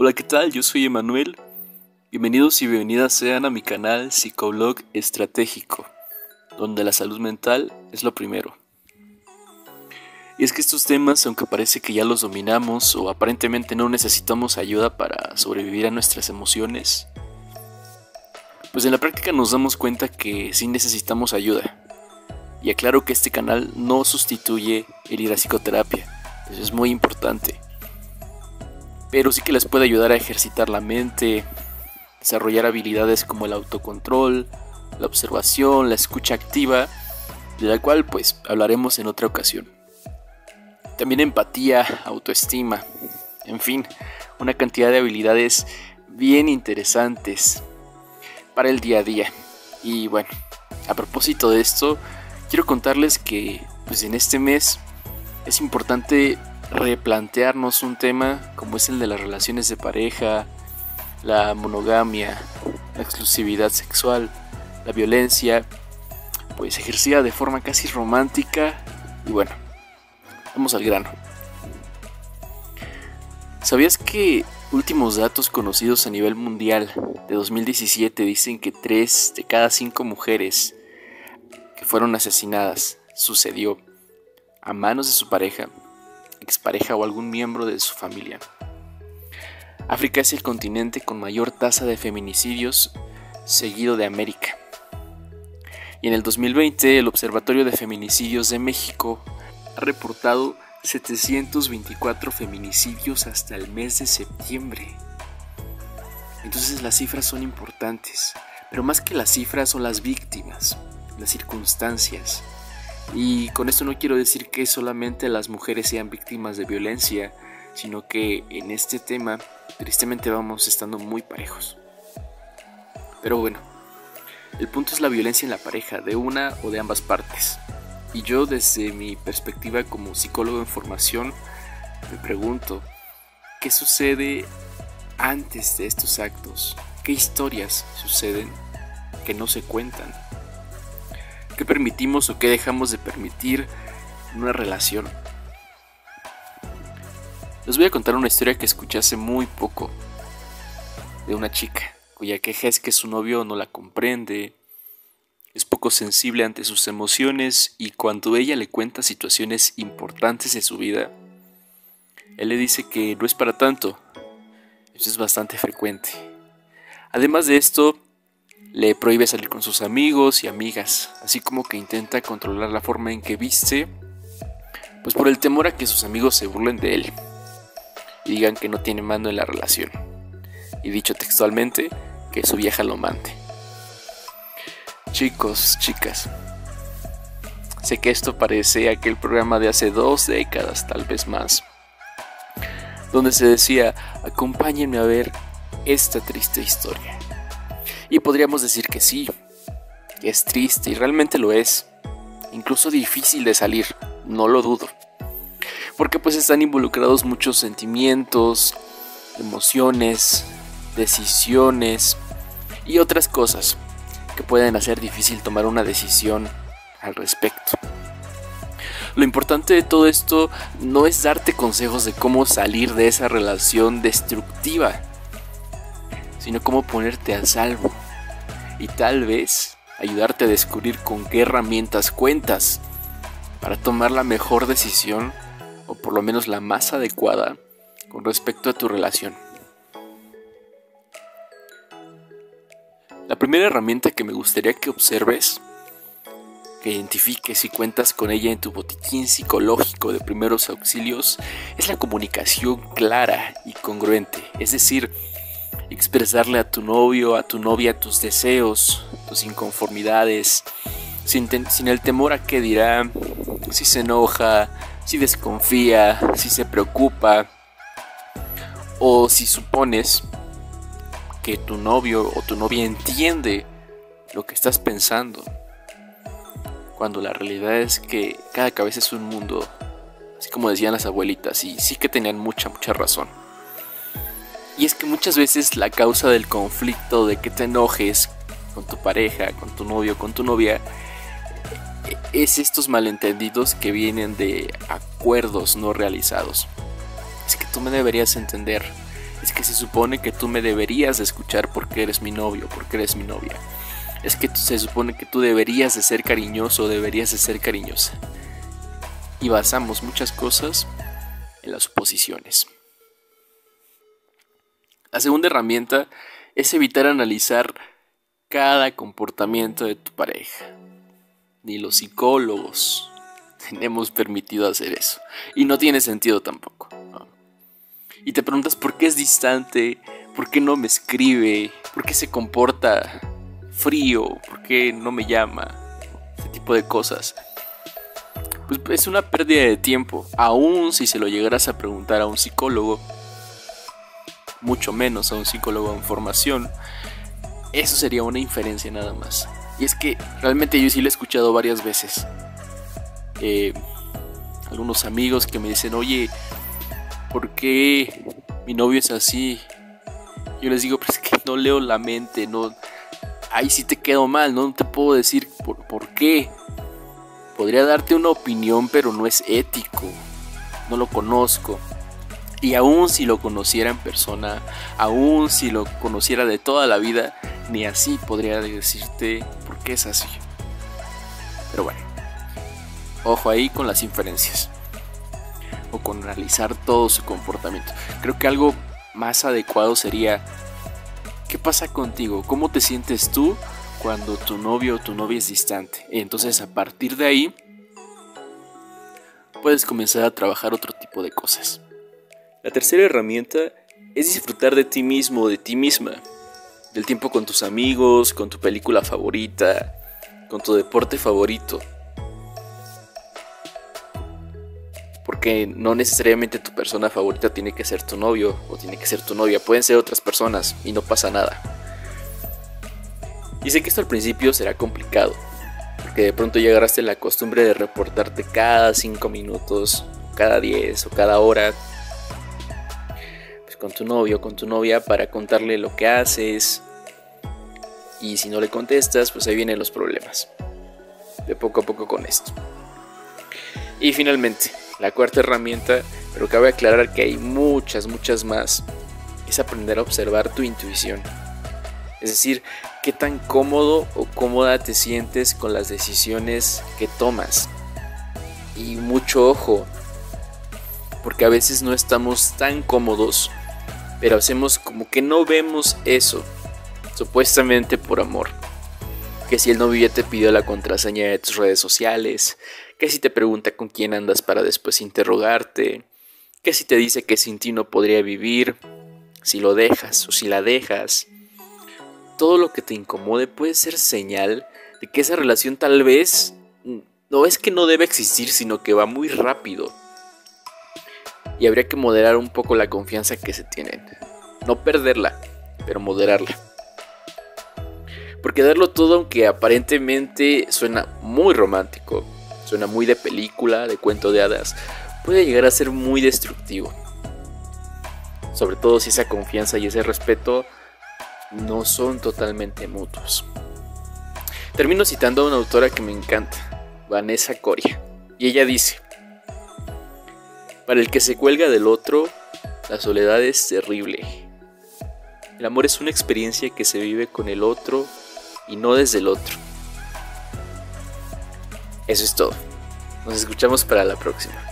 Hola, ¿qué tal? Yo soy Emanuel. Bienvenidos y bienvenidas sean a mi canal Psicoblog Estratégico, donde la salud mental es lo primero. Y es que estos temas, aunque parece que ya los dominamos o aparentemente no necesitamos ayuda para sobrevivir a nuestras emociones, pues en la práctica nos damos cuenta que sí necesitamos ayuda. Y aclaro que este canal no sustituye el ir a psicoterapia, eso es muy importante. Pero sí que les puede ayudar a ejercitar la mente, desarrollar habilidades como el autocontrol, la observación, la escucha activa, de la cual pues hablaremos en otra ocasión. También empatía, autoestima, en fin, una cantidad de habilidades bien interesantes para el día a día. Y bueno, a propósito de esto, quiero contarles que pues en este mes es importante replantearnos un tema como es el de las relaciones de pareja, la monogamia, la exclusividad sexual, la violencia, pues ejercida de forma casi romántica y bueno, vamos al grano. ¿Sabías que últimos datos conocidos a nivel mundial de 2017 dicen que 3 de cada 5 mujeres que fueron asesinadas sucedió a manos de su pareja, expareja o algún miembro de su familia? África es el continente con mayor tasa de feminicidios, seguido de América. Y en el 2020 el Observatorio de Feminicidios de México ha reportado 724 feminicidios hasta el mes de septiembre. Entonces las cifras son importantes, pero más que las cifras son las víctimas, las circunstancias. Y con esto no quiero decir que solamente las mujeres sean víctimas de violencia, sino que en este tema tristemente vamos estando muy parejos. Pero bueno, el punto es la violencia en la pareja, de una o de ambas partes. Y yo desde mi perspectiva como psicólogo en formación me pregunto, ¿qué sucede antes de estos actos? ¿Qué historias suceden que no se cuentan? ¿Qué permitimos o qué dejamos de permitir en una relación? Les voy a contar una historia que escuché hace muy poco de una chica cuya queja es que su novio no la comprende, es poco sensible ante sus emociones y cuando ella le cuenta situaciones importantes de su vida, él le dice que no es para tanto. Eso es bastante frecuente. Además de esto, le prohíbe salir con sus amigos y amigas, así como que intenta controlar la forma en que viste, pues por el temor a que sus amigos se burlen de él y digan que no tiene mando en la relación. Y dicho textualmente, que su vieja lo mande. Chicos, chicas, sé que esto parece aquel programa de hace dos décadas, tal vez más, donde se decía, acompáñenme a ver esta triste historia. Y podríamos decir que sí, es triste y realmente lo es, incluso difícil de salir, no lo dudo porque pues están involucrados muchos sentimientos, emociones, decisiones y otras cosas que pueden hacer difícil tomar una decisión al respecto. Lo importante de todo esto no es darte consejos de cómo salir de esa relación destructiva, sino cómo ponerte a salvo y tal vez ayudarte a descubrir con qué herramientas cuentas para tomar la mejor decisión o por lo menos la más adecuada con respecto a tu relación. La primera herramienta que me gustaría que observes, que identifiques y cuentas con ella en tu botiquín psicológico de primeros auxilios, es la comunicación clara y congruente, es decir, expresarle a tu novio, a tu novia tus deseos, tus inconformidades, sin, el temor a que dirá, si se enoja, si desconfía, si se preocupa o si supones que tu novio o tu novia entiende lo que estás pensando. Cuando la realidad es que cada cabeza es un mundo, así como decían las abuelitas, y sí que tenían mucha, mucha razón. Y es que muchas veces la causa del conflicto de que te enojes con tu pareja, con tu novio, con tu novia, es estos malentendidos que vienen de acuerdos no realizados. Es que tú me deberías entender. Es que se supone que tú me deberías de escuchar porque eres mi novio, porque eres mi novia. Es que se supone que tú deberías de ser cariñoso, deberías de ser cariñosa. Y basamos muchas cosas en las suposiciones. La segunda herramienta es evitar analizar cada comportamiento de tu pareja. Ni los psicólogos tenemos permitido hacer eso. Y no tiene sentido tampoco. Y te preguntas por qué es distante, por qué no me escribe, por qué se comporta frío, por qué no me llama, ese tipo de cosas. Pues es una pérdida de tiempo, aún si se lo llegaras a preguntar a un psicólogo, mucho menos a un psicólogo en formación, eso sería una inferencia nada más. Y es que realmente yo sí lo he escuchado varias veces. Eh, algunos amigos que me dicen, oye, ¿por qué mi novio es así? Yo les digo, pues es que no leo la mente, no... Ahí sí te quedo mal, no te puedo decir por qué. Podría darte una opinión, pero no es ético. No lo conozco. Y aún si lo conociera en persona, aún si lo conociera de toda la vida, ni así podría decirte por qué es así. Pero bueno, ojo ahí con las inferencias. O con analizar todo su comportamiento. Creo que algo más adecuado sería, ¿qué pasa contigo? ¿Cómo te sientes tú cuando tu novio o tu novia es distante? Entonces a partir de ahí, puedes comenzar a trabajar otro tipo de cosas. La tercera herramienta es disfrutar de ti mismo de ti misma, del tiempo con tus amigos, con tu película favorita, con tu deporte favorito. Porque no necesariamente tu persona favorita tiene que ser tu novio o tiene que ser tu novia, pueden ser otras personas y no pasa nada. Y sé que esto al principio será complicado, porque de pronto ya agarraste la costumbre de reportarte cada 5 minutos, cada 10 o cada hora con tu novio, con tu novia para contarle lo que haces. Y si no le contestas, pues ahí vienen los problemas. De poco a poco con esto. Y finalmente, la cuarta herramienta, pero cabe aclarar que hay muchas, muchas más, es aprender a observar tu intuición. Es decir, qué tan cómodo o cómoda te sientes con las decisiones que tomas. Y mucho ojo, porque a veces no estamos tan cómodos pero hacemos como que no vemos eso, supuestamente por amor. Que si el novio ya te pidió la contraseña de tus redes sociales, que si te pregunta con quién andas para después interrogarte, que si te dice que sin ti no podría vivir, si lo dejas o si la dejas. Todo lo que te incomode puede ser señal de que esa relación tal vez no es que no debe existir, sino que va muy rápido y habría que moderar un poco la confianza que se tienen. No perderla, pero moderarla. Porque darlo todo, aunque aparentemente suena muy romántico, suena muy de película, de cuento de hadas, puede llegar a ser muy destructivo. Sobre todo si esa confianza y ese respeto no son totalmente mutuos. Termino citando a una autora que me encanta, Vanessa Coria, y ella dice, para el que se cuelga del otro, la soledad es terrible. El amor es una experiencia que se vive con el otro y no desde el otro. Eso es todo. Nos escuchamos para la próxima.